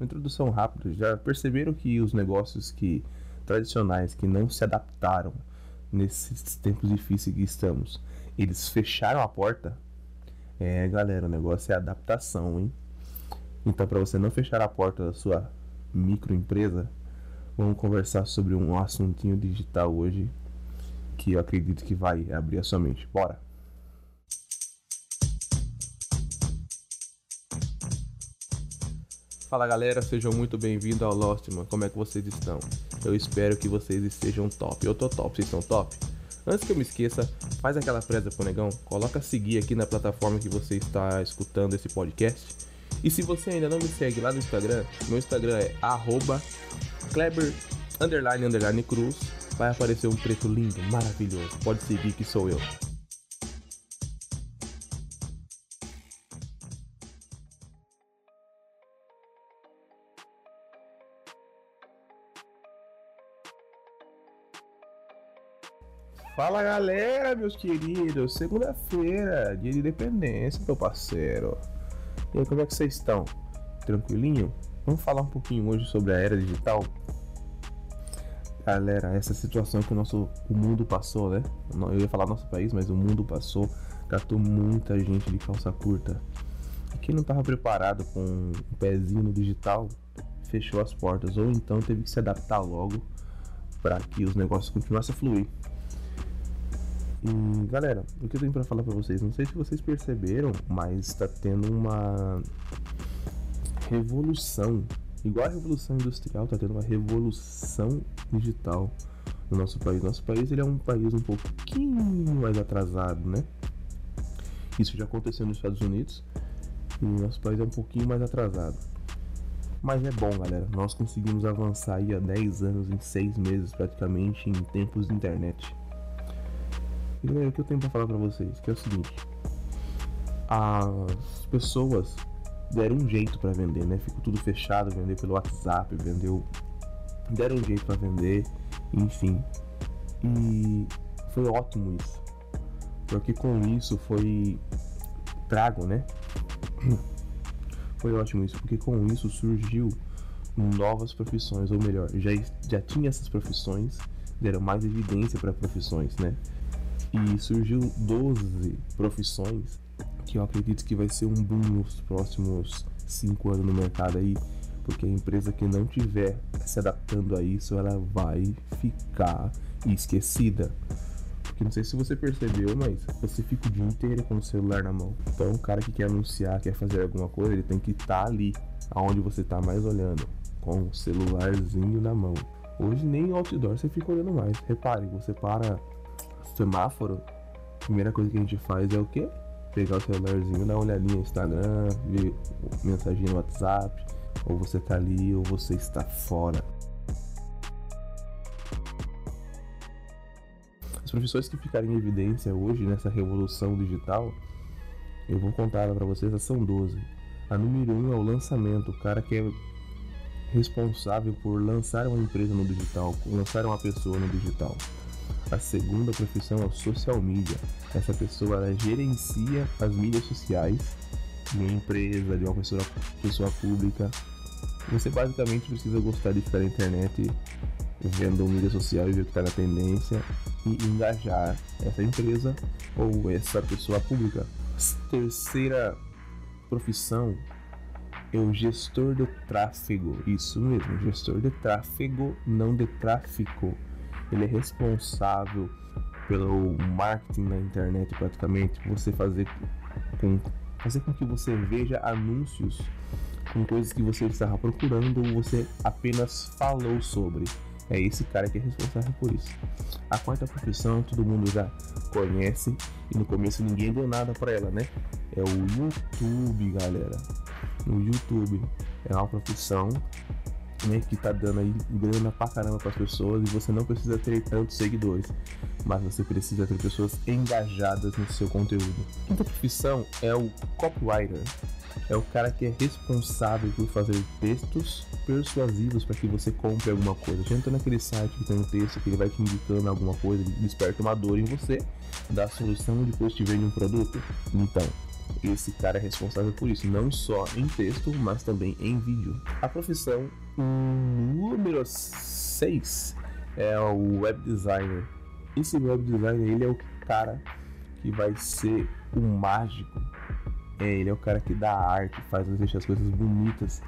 uma introdução rápida. Já perceberam que os negócios que tradicionais que não se adaptaram nesses tempos difíceis que estamos, eles fecharam a porta? É, galera, o negócio é adaptação, hein? Então, para você não fechar a porta da sua microempresa, vamos conversar sobre um assuntinho digital hoje que eu acredito que vai abrir a sua mente. Bora! Fala galera, sejam muito bem-vindos ao Lostman. Como é que vocês estão? Eu espero que vocês estejam top. Eu tô top, vocês estão top? Antes que eu me esqueça, faz aquela presa pro negão, coloca seguir aqui na plataforma que você está escutando esse podcast. E se você ainda não me segue lá no Instagram, meu Instagram é Kleber underline, underline cruz. Vai aparecer um preto lindo, maravilhoso. Pode seguir que sou eu. Fala galera, meus queridos, segunda-feira, dia de independência, meu parceiro. E aí, como é que vocês estão? Tranquilinho? Vamos falar um pouquinho hoje sobre a era digital? Galera, essa situação que o nosso o mundo passou, né? Eu ia falar nosso país, mas o mundo passou, catou muita gente de calça curta. E quem não estava preparado com um pezinho no digital, fechou as portas, ou então teve que se adaptar logo para que os negócios continuassem a fluir. E galera, o que eu tenho para falar para vocês, não sei se vocês perceberam, mas está tendo uma revolução, igual a revolução industrial, está tendo uma revolução digital no nosso país. Nosso país ele é um país um pouquinho mais atrasado, né? Isso já aconteceu nos Estados Unidos e nosso país é um pouquinho mais atrasado. Mas é bom, galera. Nós conseguimos avançar aí há 10 anos, em 6 meses praticamente, em tempos de internet. É o que eu tenho para falar para vocês, que é o seguinte: as pessoas deram um jeito para vender, né? Ficou tudo fechado, vender pelo WhatsApp, vendeu, deram um jeito para vender, enfim. E foi ótimo isso, porque com isso foi trago, né? Foi ótimo isso, porque com isso surgiu novas profissões, ou melhor, já, já tinha essas profissões, deram mais evidência para profissões, né? E surgiu 12 profissões que eu acredito que vai ser um boom nos próximos 5 anos no mercado aí, porque a empresa que não tiver se adaptando a isso, ela vai ficar esquecida. Porque não sei se você percebeu, mas você fica o dia inteiro com o celular na mão. Então, o cara que quer anunciar, quer fazer alguma coisa, ele tem que estar tá ali, aonde você está mais olhando, com o celularzinho na mão. Hoje nem outdoor você fica olhando mais. Repare, você para semáforo, a primeira coisa que a gente faz é o quê? Pegar o celularzinho, dar uma olhadinha no Instagram, ver mensagem no WhatsApp, ou você tá ali ou você está fora. As profissões que ficarem em evidência hoje nessa revolução digital, eu vou contar para vocês, são 12. A número 1 um é o lançamento, o cara que é responsável por lançar uma empresa no digital, lançar uma pessoa no digital. A segunda profissão é o social media. Essa pessoa ela gerencia as mídias sociais de uma empresa, de uma pessoa, pessoa pública. Você basicamente precisa gostar de ficar na internet vendo mídia social e ver o que está na tendência e engajar essa empresa ou essa pessoa pública. Terceira profissão é o gestor de tráfego. Isso mesmo, gestor de tráfego, não de tráfico ele é responsável pelo marketing na internet praticamente, você fazer com fazer com que você veja anúncios com coisas que você estava procurando ou você apenas falou sobre. É esse cara que é responsável por isso. A quarta profissão todo mundo já conhece e no começo ninguém deu nada para ela, né? É o YouTube, galera. No YouTube é uma profissão né, que tá dando aí grana pra caramba pras pessoas e você não precisa ter tantos seguidores, mas você precisa ter pessoas engajadas no seu conteúdo. Quinta profissão é o copywriter. É o cara que é responsável por fazer textos persuasivos para que você compre alguma coisa. Já entra naquele site que tem um texto que ele vai te indicando alguma coisa, desperta uma dor em você, dá a solução e depois te vende um produto. Então, esse cara é responsável por isso, não só em texto, mas também em vídeo. A profissão número 6 é o web designer. Esse web designer, ele é o cara que vai ser o mágico. É, ele é o cara que dá arte, faz deixa as coisas bonitas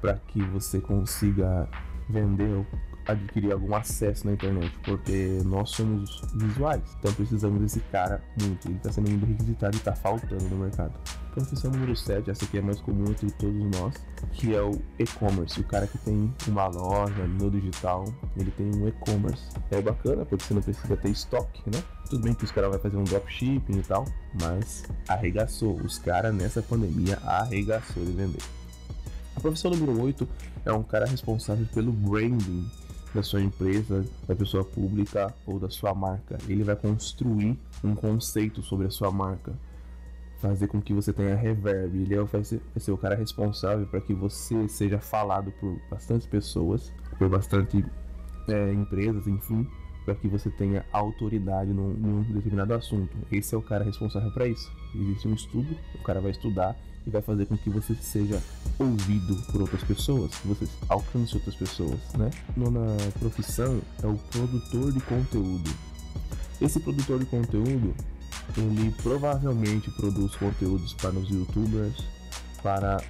para que você consiga vender adquirir algum acesso na internet, porque nós somos visuais, então precisamos desse cara muito. Ele está sendo muito requisitado e está faltando no mercado. Profissão número 7, essa aqui é mais comum entre todos nós, que é o e-commerce. O cara que tem uma loja no digital, ele tem um e-commerce. É bacana porque você não precisa ter estoque, né? Tudo bem que os caras vão fazer um dropshipping e tal, mas arregaçou. Os caras nessa pandemia arregaçou de vender. A profissão número 8 é um cara responsável pelo branding da sua empresa, da pessoa pública ou da sua marca. Ele vai construir um conceito sobre a sua marca, fazer com que você tenha reverb. Ele é vai ser, vai ser o cara responsável para que você seja falado por bastantes pessoas, por bastante é, empresas, enfim, para que você tenha autoridade num, num determinado assunto. Esse é o cara responsável para isso. Existe um estudo, o cara vai estudar e vai fazer com que você seja ouvido por outras pessoas, que você alcance outras pessoas, né? Nona profissão é o produtor de conteúdo. Esse produtor de conteúdo, ele provavelmente produz conteúdos para os youtubers, para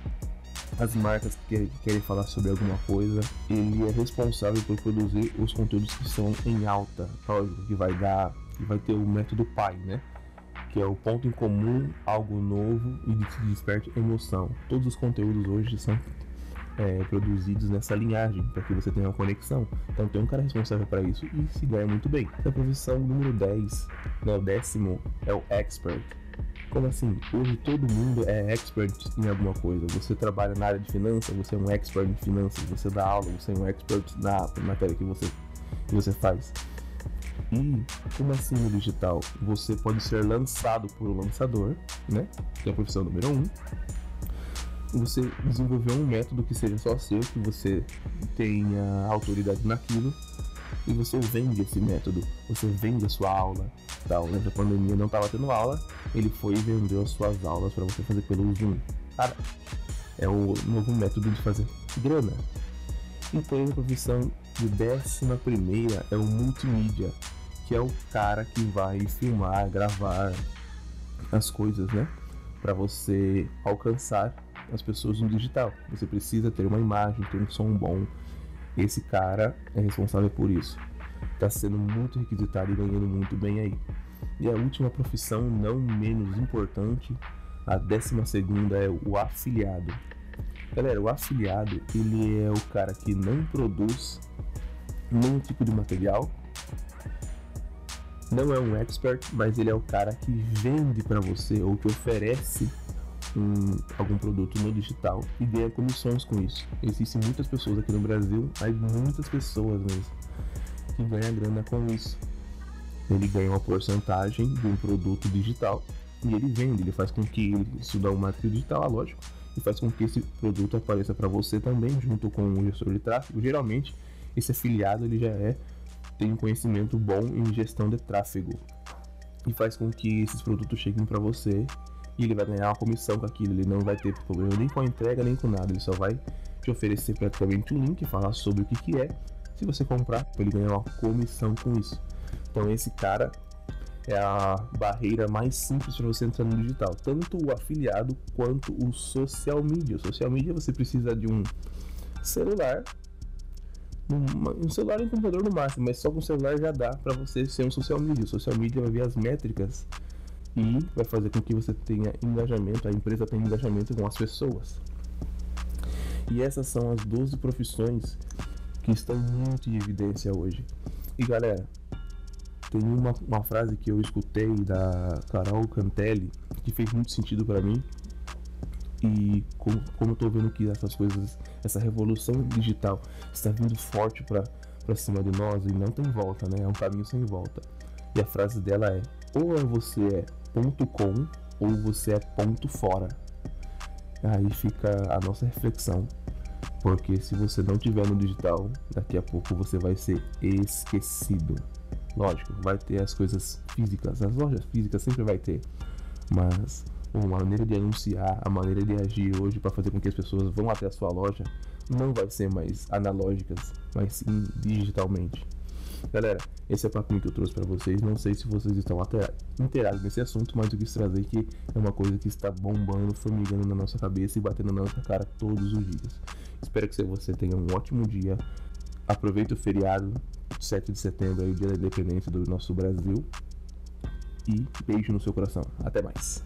as marcas que querem falar sobre alguma coisa. Ele é responsável por produzir os conteúdos que são em alta, que vai dar, que vai ter o método pai, né? Que é o ponto em comum, algo novo e que desperte emoção. Todos os conteúdos hoje são é, produzidos nessa linhagem para que você tenha uma conexão. Então tem um cara responsável para isso e se ganha muito bem. A profissão número 10, né, o décimo, é o expert. Como assim? Hoje todo mundo é expert em alguma coisa. Você trabalha na área de finanças, você é um expert em finanças, você dá aula, você é um expert na matéria que você, que você faz. E como assim no digital? Você pode ser lançado por um lançador, né? Que é a profissão número um. Você desenvolveu um método que seja só seu, que você tenha autoridade naquilo e você vende esse método, você vende a sua aula. Tal, né? A pandemia não estava tendo aula, ele foi e vendeu as suas aulas para você fazer pelo Zoom. Cara, é o novo método de fazer grana. Então a profissão de décima primeira é o multimídia que é o cara que vai filmar, gravar as coisas, né? Para você alcançar as pessoas no digital. Você precisa ter uma imagem, ter um som bom. Esse cara é responsável por isso. Está sendo muito requisitado e ganhando muito bem aí. E a última profissão, não menos importante, a décima segunda é o afiliado. Galera, o afiliado ele é o cara que não produz nenhum tipo de material, não é um expert, mas ele é o cara que vende para você ou que oferece um, algum produto no digital e ganha comissões com isso. Existem muitas pessoas aqui no Brasil, mas muitas pessoas mesmo, que ganham grana com isso. Ele ganha uma porcentagem de um produto digital e ele vende, ele faz com que isso dá um marketing digital, lógico, e faz com que esse produto apareça para você também junto com o gestor de tráfego. Geralmente, esse afiliado ele já é tem um conhecimento bom em gestão de tráfego e faz com que esses produtos cheguem para você e ele vai ganhar uma comissão com aquilo. Ele não vai ter problema nem com a entrega nem com nada. Ele só vai te oferecer praticamente um link, falar sobre o que, que é. Se você comprar, ele ganha uma comissão com isso. Então esse cara é a barreira mais simples para você entrar no digital. Tanto o afiliado quanto o social media. O social media você precisa de um celular um celular e um computador no máximo, mas só com o celular já dá para você ser um social media. O social media vai ver as métricas e vai fazer com que você tenha engajamento, a empresa tenha engajamento com as pessoas. E essas são as 12 profissões que estão muito em evidência hoje. E galera, tem uma, uma frase que eu escutei da Carol Cantelli que fez muito sentido para mim. E como, como eu tô vendo que essas coisas essa revolução digital está vindo forte para cima de nós e não tem volta, né? É um caminho sem volta. E a frase dela é: ou é você é ponto com ou você é ponto fora. Aí fica a nossa reflexão, porque se você não tiver no digital, daqui a pouco você vai ser esquecido. Lógico, vai ter as coisas físicas, as lojas físicas sempre vai ter, mas a maneira de anunciar, a maneira de agir hoje para fazer com que as pessoas vão até a sua loja não vai ser mais analógicas, mas sim digitalmente. Galera, esse é o papinho que eu trouxe para vocês. Não sei se vocês estão inteirados nesse assunto, mas eu quis trazer que é uma coisa que está bombando, formigando na nossa cabeça e batendo na nossa cara todos os dias. Espero que você tenha um ótimo dia. Aproveite o feriado, 7 de setembro, aí, o dia da independência do nosso Brasil. E beijo no seu coração. Até mais.